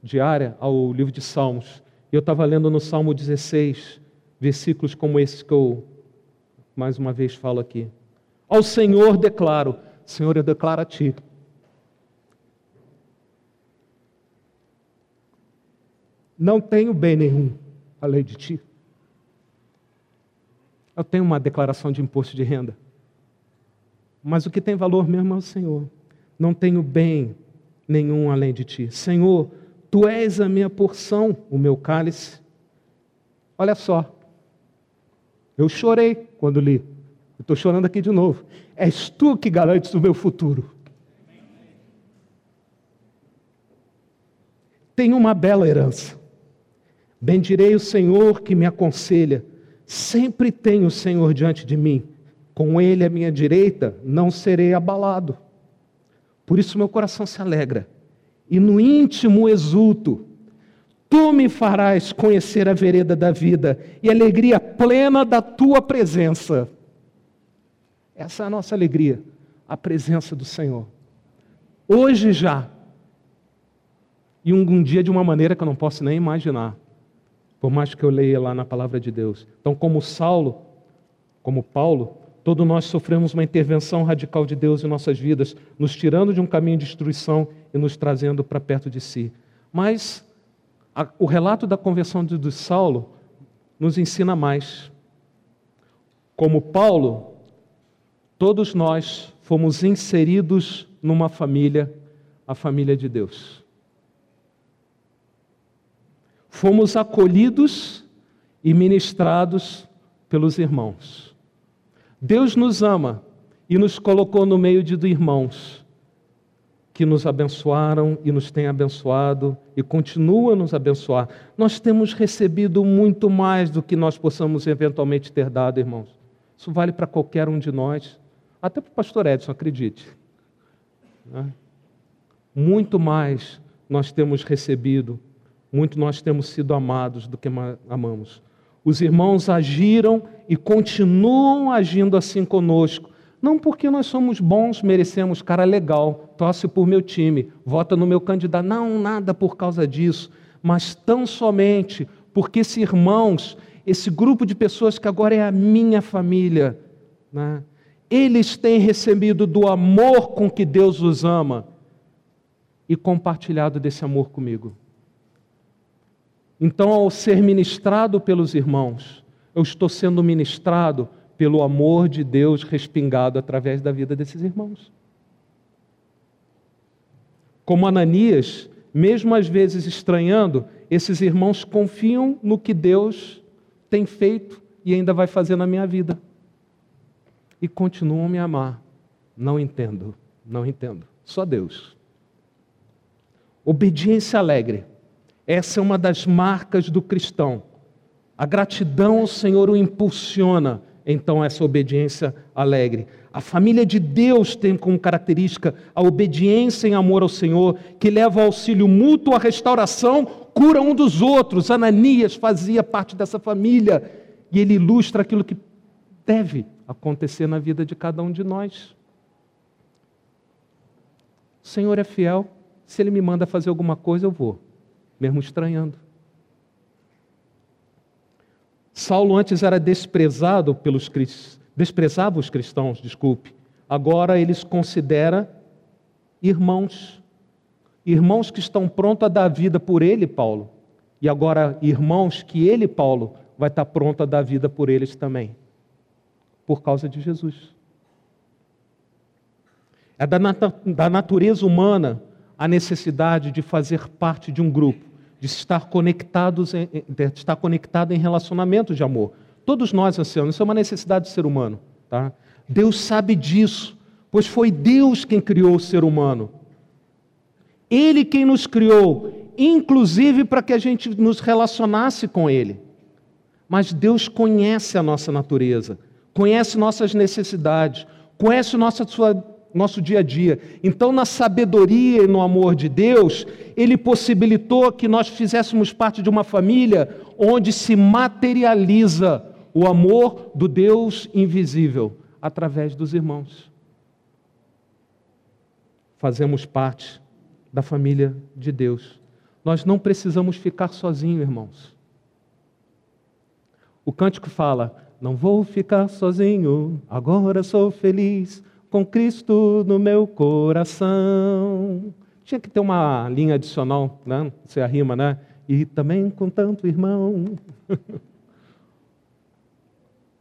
S1: diária ao livro de Salmos, e eu estava lendo no Salmo 16, versículos como esse que eu mais uma vez falo aqui. Ao Senhor declaro, Senhor, eu declaro a Ti. Não tenho bem nenhum além de Ti. Eu tenho uma declaração de imposto de renda. Mas o que tem valor mesmo é o Senhor. Não tenho bem nenhum além de ti. Senhor, tu és a minha porção, o meu cálice. Olha só. Eu chorei quando li. Estou chorando aqui de novo. És tu que garantes o meu futuro. Tenho uma bela herança. Bendirei o Senhor que me aconselha Sempre tenho o Senhor diante de mim, com Ele à minha direita, não serei abalado. Por isso meu coração se alegra e no íntimo exulto. Tu me farás conhecer a vereda da vida e alegria plena da tua presença. Essa é a nossa alegria, a presença do Senhor. Hoje já. E um, um dia de uma maneira que eu não posso nem imaginar. Por mais que eu leia lá na palavra de Deus. Então, como Saulo, como Paulo, todos nós sofremos uma intervenção radical de Deus em nossas vidas, nos tirando de um caminho de destruição e nos trazendo para perto de si. Mas a, o relato da conversão de, de Saulo nos ensina mais. Como Paulo, todos nós fomos inseridos numa família, a família de Deus. Fomos acolhidos e ministrados pelos irmãos. Deus nos ama e nos colocou no meio de irmãos que nos abençoaram e nos têm abençoado e continua a nos abençoar. Nós temos recebido muito mais do que nós possamos eventualmente ter dado, irmãos. Isso vale para qualquer um de nós, até para o pastor Edson, acredite. Né? Muito mais nós temos recebido, muito nós temos sido amados do que amamos. Os irmãos agiram e continuam agindo assim conosco, não porque nós somos bons, merecemos, cara legal, torce por meu time, vota no meu candidato. Não, nada por causa disso. Mas tão somente porque esses irmãos, esse grupo de pessoas que agora é a minha família, né? eles têm recebido do amor com que Deus os ama e compartilhado desse amor comigo. Então, ao ser ministrado pelos irmãos, eu estou sendo ministrado pelo amor de Deus respingado através da vida desses irmãos. Como Ananias, mesmo às vezes estranhando, esses irmãos confiam no que Deus tem feito e ainda vai fazer na minha vida. E continuam a me amar. Não entendo, não entendo. Só Deus. Obediência alegre. Essa é uma das marcas do cristão. A gratidão ao Senhor o impulsiona então essa obediência alegre. A família de Deus tem como característica a obediência em amor ao Senhor, que leva ao auxílio mútuo, à restauração, cura um dos outros. Ananias fazia parte dessa família e ele ilustra aquilo que deve acontecer na vida de cada um de nós. O Senhor é fiel, se Ele me manda fazer alguma coisa, eu vou, mesmo estranhando. Saulo antes era desprezado pelos desprezava os cristãos, desculpe. Agora eles considera irmãos. Irmãos que estão prontos a dar vida por ele, Paulo. E agora irmãos que ele, Paulo, vai estar pronto a dar vida por eles também. Por causa de Jesus. É da, nat da natureza humana a necessidade de fazer parte de um grupo de estar conectados, em, de estar conectado em relacionamentos de amor. Todos nós ansiamos, isso é uma necessidade do ser humano. Tá? Deus sabe disso, pois foi Deus quem criou o ser humano. Ele quem nos criou, inclusive para que a gente nos relacionasse com Ele. Mas Deus conhece a nossa natureza, conhece nossas necessidades, conhece nossa sua nosso dia a dia. Então, na sabedoria e no amor de Deus, Ele possibilitou que nós fizéssemos parte de uma família onde se materializa o amor do Deus invisível através dos irmãos. Fazemos parte da família de Deus. Nós não precisamos ficar sozinhos, irmãos. O cântico fala: Não vou ficar sozinho, agora sou feliz com Cristo no meu coração. Tinha que ter uma linha adicional, né? Você arrima, né? E também com tanto irmão.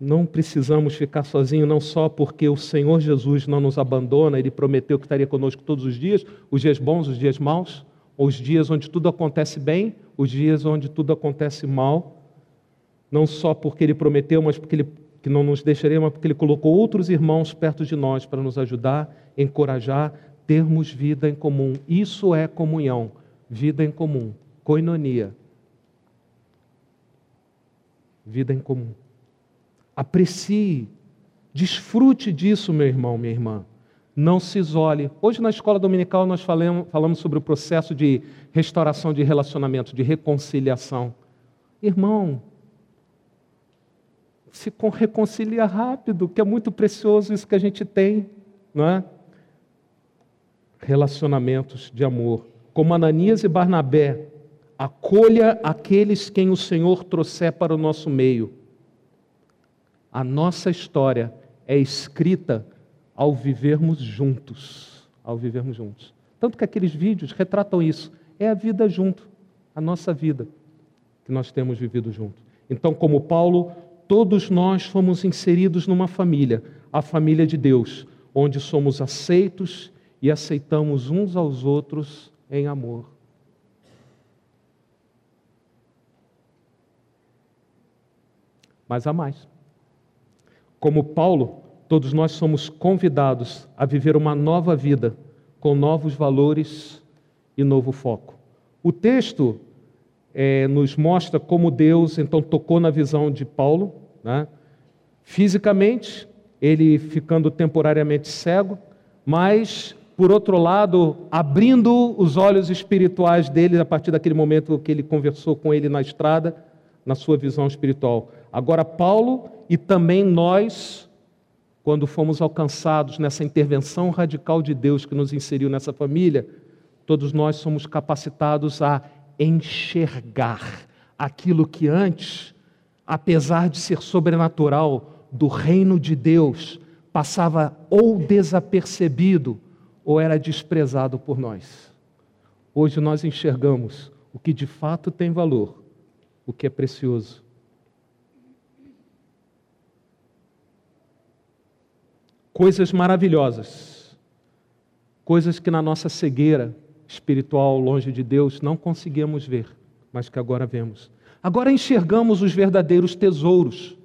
S1: Não precisamos ficar sozinhos, não só porque o Senhor Jesus não nos abandona, Ele prometeu que estaria conosco todos os dias, os dias bons, os dias maus, os dias onde tudo acontece bem, os dias onde tudo acontece mal. Não só porque Ele prometeu, mas porque Ele que não nos deixaria, mas porque Ele colocou outros irmãos perto de nós para nos ajudar, encorajar, termos vida em comum. Isso é comunhão, vida em comum, coinonia. Vida em comum. Aprecie, desfrute disso, meu irmão, minha irmã. não se isole. Hoje na escola dominical nós falamos, falamos sobre o processo de restauração de relacionamento, de reconciliação. Irmão, se reconcilia rápido, que é muito precioso isso que a gente tem, não é? Relacionamentos de amor. Como Ananias e Barnabé, acolha aqueles quem o Senhor trouxer para o nosso meio. A nossa história é escrita ao vivermos juntos, ao vivermos juntos. Tanto que aqueles vídeos retratam isso. É a vida junto, a nossa vida que nós temos vivido junto. Então, como Paulo, todos nós fomos inseridos numa família, a família de Deus, onde somos aceitos e aceitamos uns aos outros em amor. Mas há mais. Como Paulo, todos nós somos convidados a viver uma nova vida com novos valores e novo foco. O texto é, nos mostra como Deus então tocou na visão de Paulo, né? fisicamente, ele ficando temporariamente cego, mas, por outro lado, abrindo os olhos espirituais dele a partir daquele momento que ele conversou com ele na estrada, na sua visão espiritual. Agora, Paulo e também nós quando fomos alcançados nessa intervenção radical de Deus que nos inseriu nessa família, todos nós somos capacitados a enxergar aquilo que antes, apesar de ser sobrenatural, do reino de Deus, passava ou desapercebido ou era desprezado por nós. Hoje nós enxergamos o que de fato tem valor, o que é precioso coisas maravilhosas, coisas que na nossa cegueira espiritual, longe de Deus, não conseguimos ver, mas que agora vemos. Agora enxergamos os verdadeiros tesouros.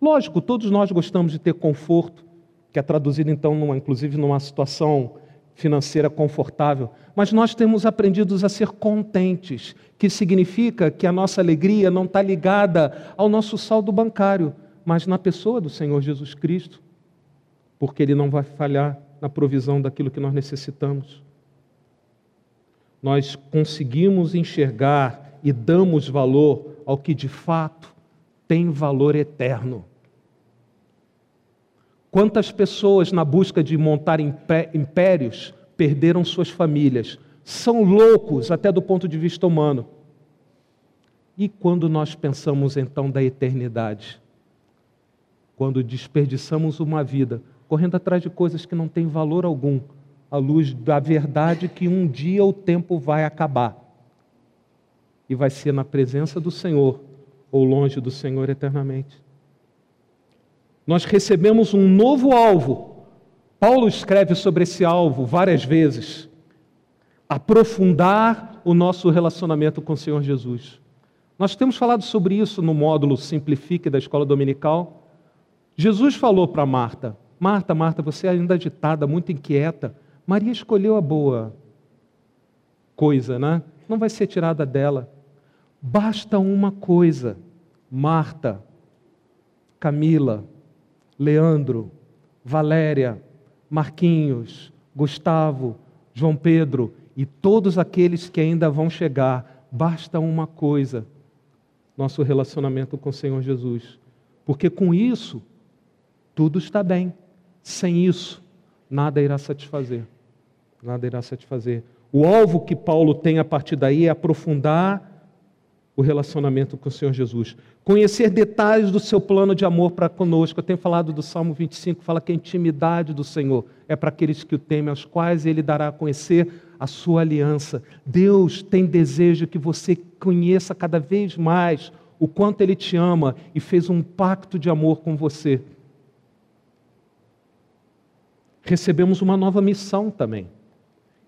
S1: Lógico, todos nós gostamos de ter conforto, que é traduzido então, numa, inclusive, numa situação financeira confortável, mas nós temos aprendido a ser contentes, que significa que a nossa alegria não está ligada ao nosso saldo bancário, mas na pessoa do Senhor Jesus Cristo porque Ele não vai falhar na provisão daquilo que nós necessitamos. Nós conseguimos enxergar e damos valor ao que de fato tem valor eterno. Quantas pessoas, na busca de montar impérios, perderam suas famílias? São loucos, até do ponto de vista humano. E quando nós pensamos então da eternidade? Quando desperdiçamos uma vida correndo atrás de coisas que não têm valor algum, à luz da verdade que um dia o tempo vai acabar. E vai ser na presença do Senhor ou longe do Senhor eternamente. Nós recebemos um novo alvo. Paulo escreve sobre esse alvo várias vezes. Aprofundar o nosso relacionamento com o Senhor Jesus. Nós temos falado sobre isso no módulo Simplifique da escola dominical. Jesus falou para Marta: Marta, Marta, você é ainda agitada, muito inquieta. Maria escolheu a boa coisa, né? Não vai ser tirada dela. Basta uma coisa. Marta, Camila, Leandro, Valéria, Marquinhos, Gustavo, João Pedro e todos aqueles que ainda vão chegar. Basta uma coisa: nosso relacionamento com o Senhor Jesus. Porque com isso, tudo está bem. Sem isso, nada irá satisfazer. Nada irá satisfazer. O alvo que Paulo tem a partir daí é aprofundar o relacionamento com o Senhor Jesus. Conhecer detalhes do seu plano de amor para conosco. Eu tenho falado do Salmo 25, fala que a intimidade do Senhor é para aqueles que o temem, aos quais ele dará a conhecer a sua aliança. Deus tem desejo que você conheça cada vez mais o quanto ele te ama e fez um pacto de amor com você recebemos uma nova missão também: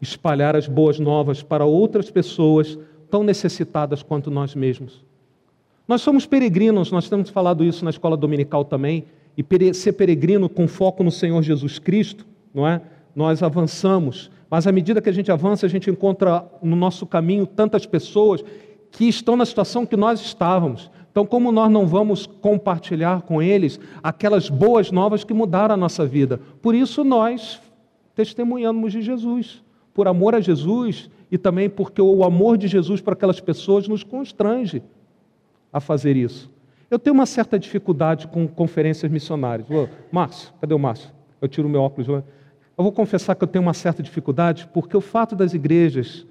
S1: espalhar as boas novas para outras pessoas tão necessitadas quanto nós mesmos. Nós somos peregrinos, nós temos falado isso na escola dominical também, e ser peregrino com foco no Senhor Jesus Cristo, não é? Nós avançamos, mas à medida que a gente avança, a gente encontra no nosso caminho tantas pessoas que estão na situação que nós estávamos. Então, como nós não vamos compartilhar com eles aquelas boas novas que mudaram a nossa vida? Por isso, nós testemunhamos de Jesus. Por amor a Jesus e também porque o amor de Jesus para aquelas pessoas nos constrange a fazer isso. Eu tenho uma certa dificuldade com conferências missionárias. Ô, Márcio, cadê o Márcio? Eu tiro o meu óculos. Eu vou confessar que eu tenho uma certa dificuldade, porque o fato das igrejas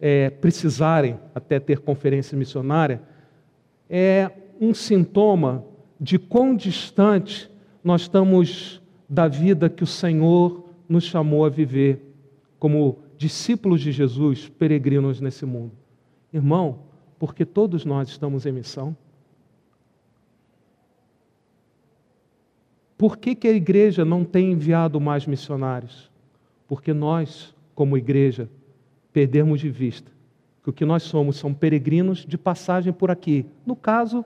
S1: é, precisarem até ter conferência missionária é um sintoma de quão distante nós estamos da vida que o Senhor nos chamou a viver como discípulos de Jesus, peregrinos nesse mundo. Irmão, porque todos nós estamos em missão. Por que, que a igreja não tem enviado mais missionários? Porque nós, como igreja, perdemos de vista que o que nós somos são peregrinos de passagem por aqui. No caso,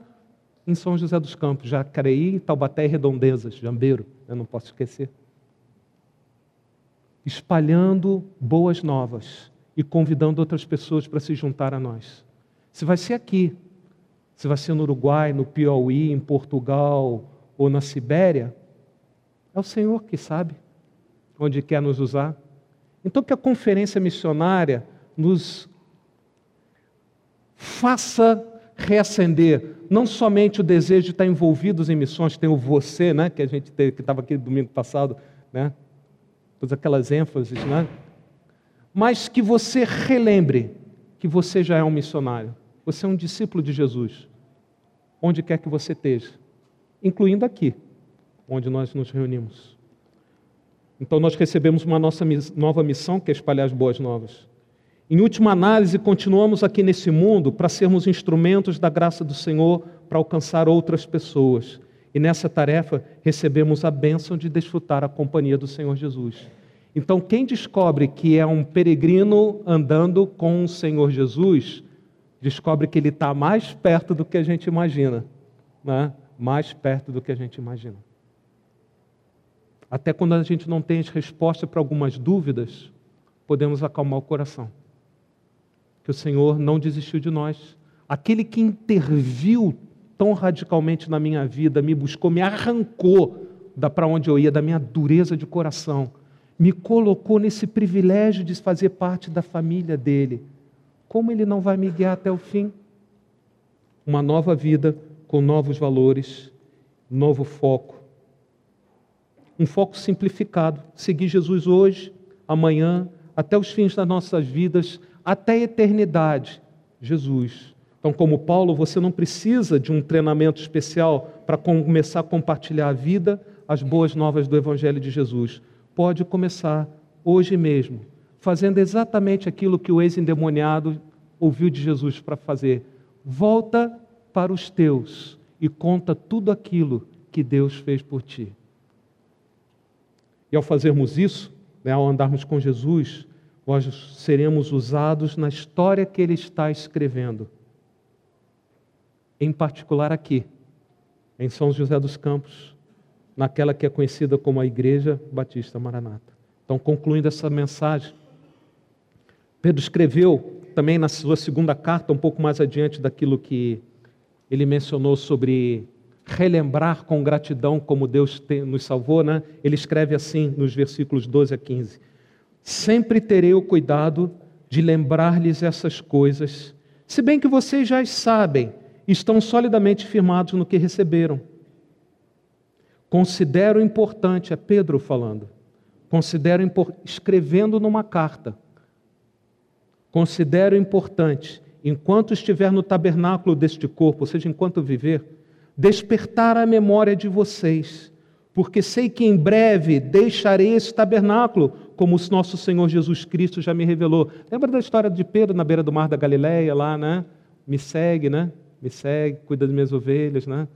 S1: em São José dos Campos, Jacareí, Taubaté e Redondezas, Jambeiro, eu não posso esquecer. Espalhando boas novas e convidando outras pessoas para se juntar a nós. Se vai ser aqui, se vai ser no Uruguai, no Piauí, em Portugal ou na Sibéria, é o Senhor que sabe onde quer nos usar. Então, que a conferência missionária nos faça reacender não somente o desejo de estar envolvidos em missões, tem o você, né, que a gente teve, que estava aqui domingo passado, né, todas aquelas ênfases, né, mas que você relembre que você já é um missionário, você é um discípulo de Jesus, onde quer que você esteja, incluindo aqui onde nós nos reunimos. Então, nós recebemos uma nossa nova missão, que é espalhar as boas novas. Em última análise, continuamos aqui nesse mundo para sermos instrumentos da graça do Senhor para alcançar outras pessoas. E nessa tarefa recebemos a bênção de desfrutar a companhia do Senhor Jesus. Então, quem descobre que é um peregrino andando com o Senhor Jesus, descobre que ele está mais perto do que a gente imagina. Né? Mais perto do que a gente imagina. Até quando a gente não tem as respostas para algumas dúvidas, podemos acalmar o coração. Que o Senhor não desistiu de nós. Aquele que interviu tão radicalmente na minha vida, me buscou, me arrancou da para onde eu ia, da minha dureza de coração, me colocou nesse privilégio de fazer parte da família dele. Como ele não vai me guiar até o fim? Uma nova vida com novos valores, novo foco, um foco simplificado. Seguir Jesus hoje, amanhã, até os fins das nossas vidas, até a eternidade. Jesus. Então, como Paulo, você não precisa de um treinamento especial para começar a compartilhar a vida, as boas novas do Evangelho de Jesus. Pode começar hoje mesmo, fazendo exatamente aquilo que o ex-endemoniado ouviu de Jesus para fazer. Volta para os teus e conta tudo aquilo que Deus fez por ti. E ao fazermos isso, né, ao andarmos com Jesus, nós seremos usados na história que Ele está escrevendo. Em particular aqui, em São José dos Campos, naquela que é conhecida como a Igreja Batista Maranata. Então, concluindo essa mensagem, Pedro escreveu também na sua segunda carta, um pouco mais adiante daquilo que ele mencionou sobre relembrar com gratidão como Deus nos salvou, né? ele escreve assim nos versículos 12 a 15: Sempre terei o cuidado de lembrar-lhes essas coisas, se bem que vocês já sabem, estão solidamente firmados no que receberam. Considero importante, é Pedro falando, considero escrevendo numa carta, considero importante, enquanto estiver no tabernáculo deste corpo, ou seja, enquanto viver, despertar a memória de vocês, porque sei que em breve deixarei esse tabernáculo, como o nosso Senhor Jesus Cristo já me revelou. Lembra da história de Pedro na beira do mar da Galileia, lá, né? Me segue, né? Me segue, cuida das minhas ovelhas, né?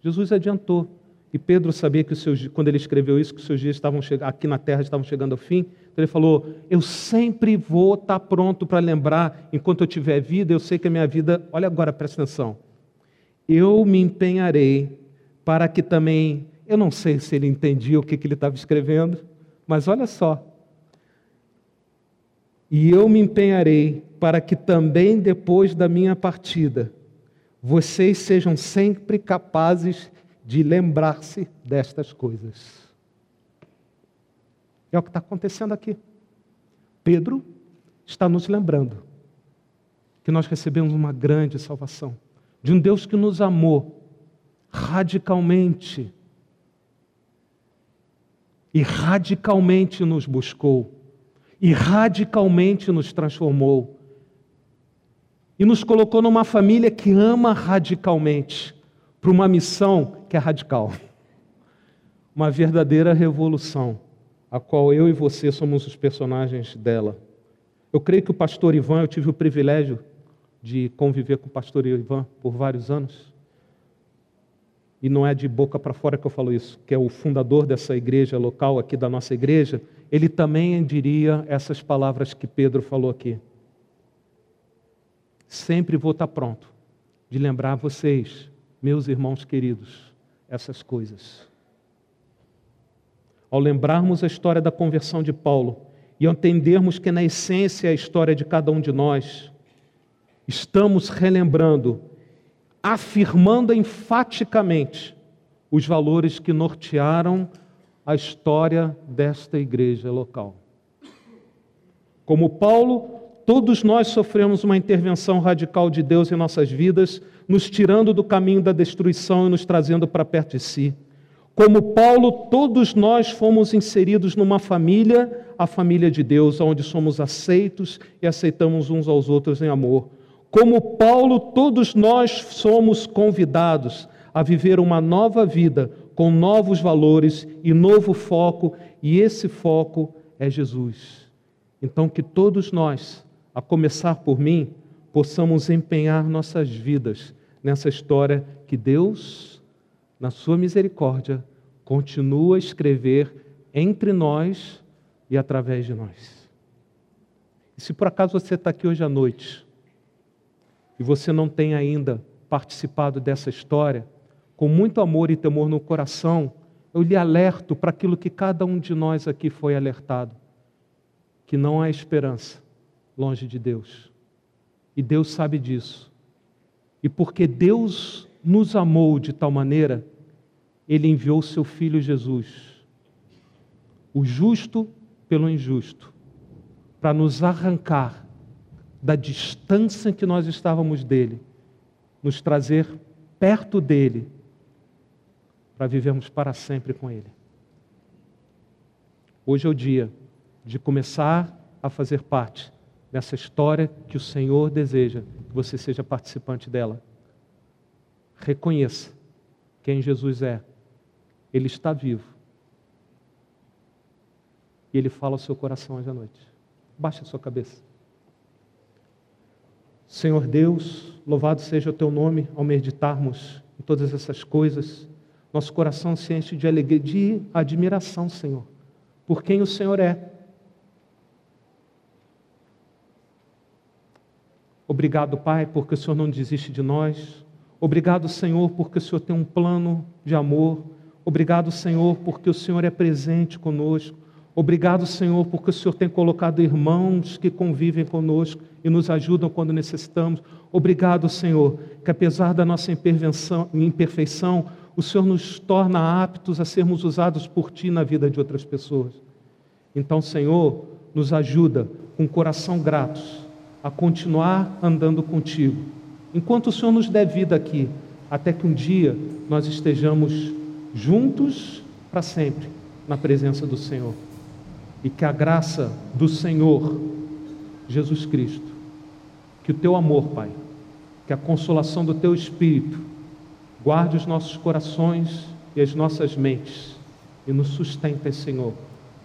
S1: Jesus adiantou. E Pedro sabia que seus, quando ele escreveu isso, que os seus dias estavam aqui na terra estavam chegando ao fim. Então ele falou: Eu sempre vou estar pronto para lembrar, enquanto eu tiver vida, eu sei que a minha vida. Olha agora, presta atenção eu me empenharei para que também. Eu não sei se ele entendia o que, que ele estava escrevendo, mas olha só. E eu me empenharei para que também depois da minha partida, vocês sejam sempre capazes de lembrar-se destas coisas. É o que está acontecendo aqui. Pedro está nos lembrando que nós recebemos uma grande salvação de um Deus que nos amou radicalmente e radicalmente nos buscou e radicalmente nos transformou e nos colocou numa família que ama radicalmente para uma missão que é radical. Uma verdadeira revolução, a qual eu e você somos os personagens dela. Eu creio que o pastor Ivan, eu tive o privilégio de conviver com o pastor Ivan por vários anos. E não é de boca para fora que eu falo isso, que é o fundador dessa igreja local aqui da nossa igreja, ele também diria essas palavras que Pedro falou aqui. Sempre vou estar pronto de lembrar vocês, meus irmãos queridos, essas coisas. Ao lembrarmos a história da conversão de Paulo e entendermos que na essência é a história de cada um de nós, estamos relembrando, afirmando enfaticamente os valores que nortearam a história desta igreja local. Como Paulo, todos nós sofremos uma intervenção radical de Deus em nossas vidas, nos tirando do caminho da destruição e nos trazendo para perto de si. Como Paulo, todos nós fomos inseridos numa família, a família de Deus, onde somos aceitos e aceitamos uns aos outros em amor. Como Paulo, todos nós somos convidados a viver uma nova vida com novos valores e novo foco, e esse foco é Jesus. Então, que todos nós, a começar por mim, possamos empenhar nossas vidas nessa história que Deus, na Sua misericórdia, continua a escrever entre nós e através de nós. E se por acaso você está aqui hoje à noite, e você não tem ainda participado dessa história, com muito amor e temor no coração, eu lhe alerto para aquilo que cada um de nós aqui foi alertado: que não há esperança longe de Deus. E Deus sabe disso. E porque Deus nos amou de tal maneira, Ele enviou seu Filho Jesus, o justo pelo injusto, para nos arrancar da distância em que nós estávamos dele, nos trazer perto dele, para vivermos para sempre com ele. Hoje é o dia de começar a fazer parte dessa história que o Senhor deseja que você seja participante dela. Reconheça quem Jesus é. Ele está vivo. E ele fala ao seu coração hoje à noite. Baixe a sua cabeça. Senhor Deus, louvado seja o teu nome ao meditarmos em todas essas coisas. Nosso coração se enche de alegria, de admiração, Senhor, por quem o Senhor é. Obrigado, Pai, porque o Senhor não desiste de nós. Obrigado, Senhor, porque o Senhor tem um plano de amor. Obrigado, Senhor, porque o Senhor é presente conosco. Obrigado, Senhor, porque o Senhor tem colocado irmãos que convivem conosco e nos ajudam quando necessitamos. Obrigado, Senhor, que apesar da nossa imperfeição, o Senhor nos torna aptos a sermos usados por Ti na vida de outras pessoas. Então, Senhor, nos ajuda com coração gratos a continuar andando contigo, enquanto o Senhor nos der vida aqui, até que um dia nós estejamos juntos para sempre na presença do Senhor. E que a graça do Senhor Jesus Cristo, que o teu amor, Pai, que a consolação do teu Espírito guarde os nossos corações e as nossas mentes e nos sustente, Senhor,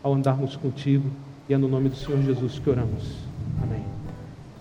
S1: ao andarmos contigo. E é no nome do Senhor Jesus que oramos.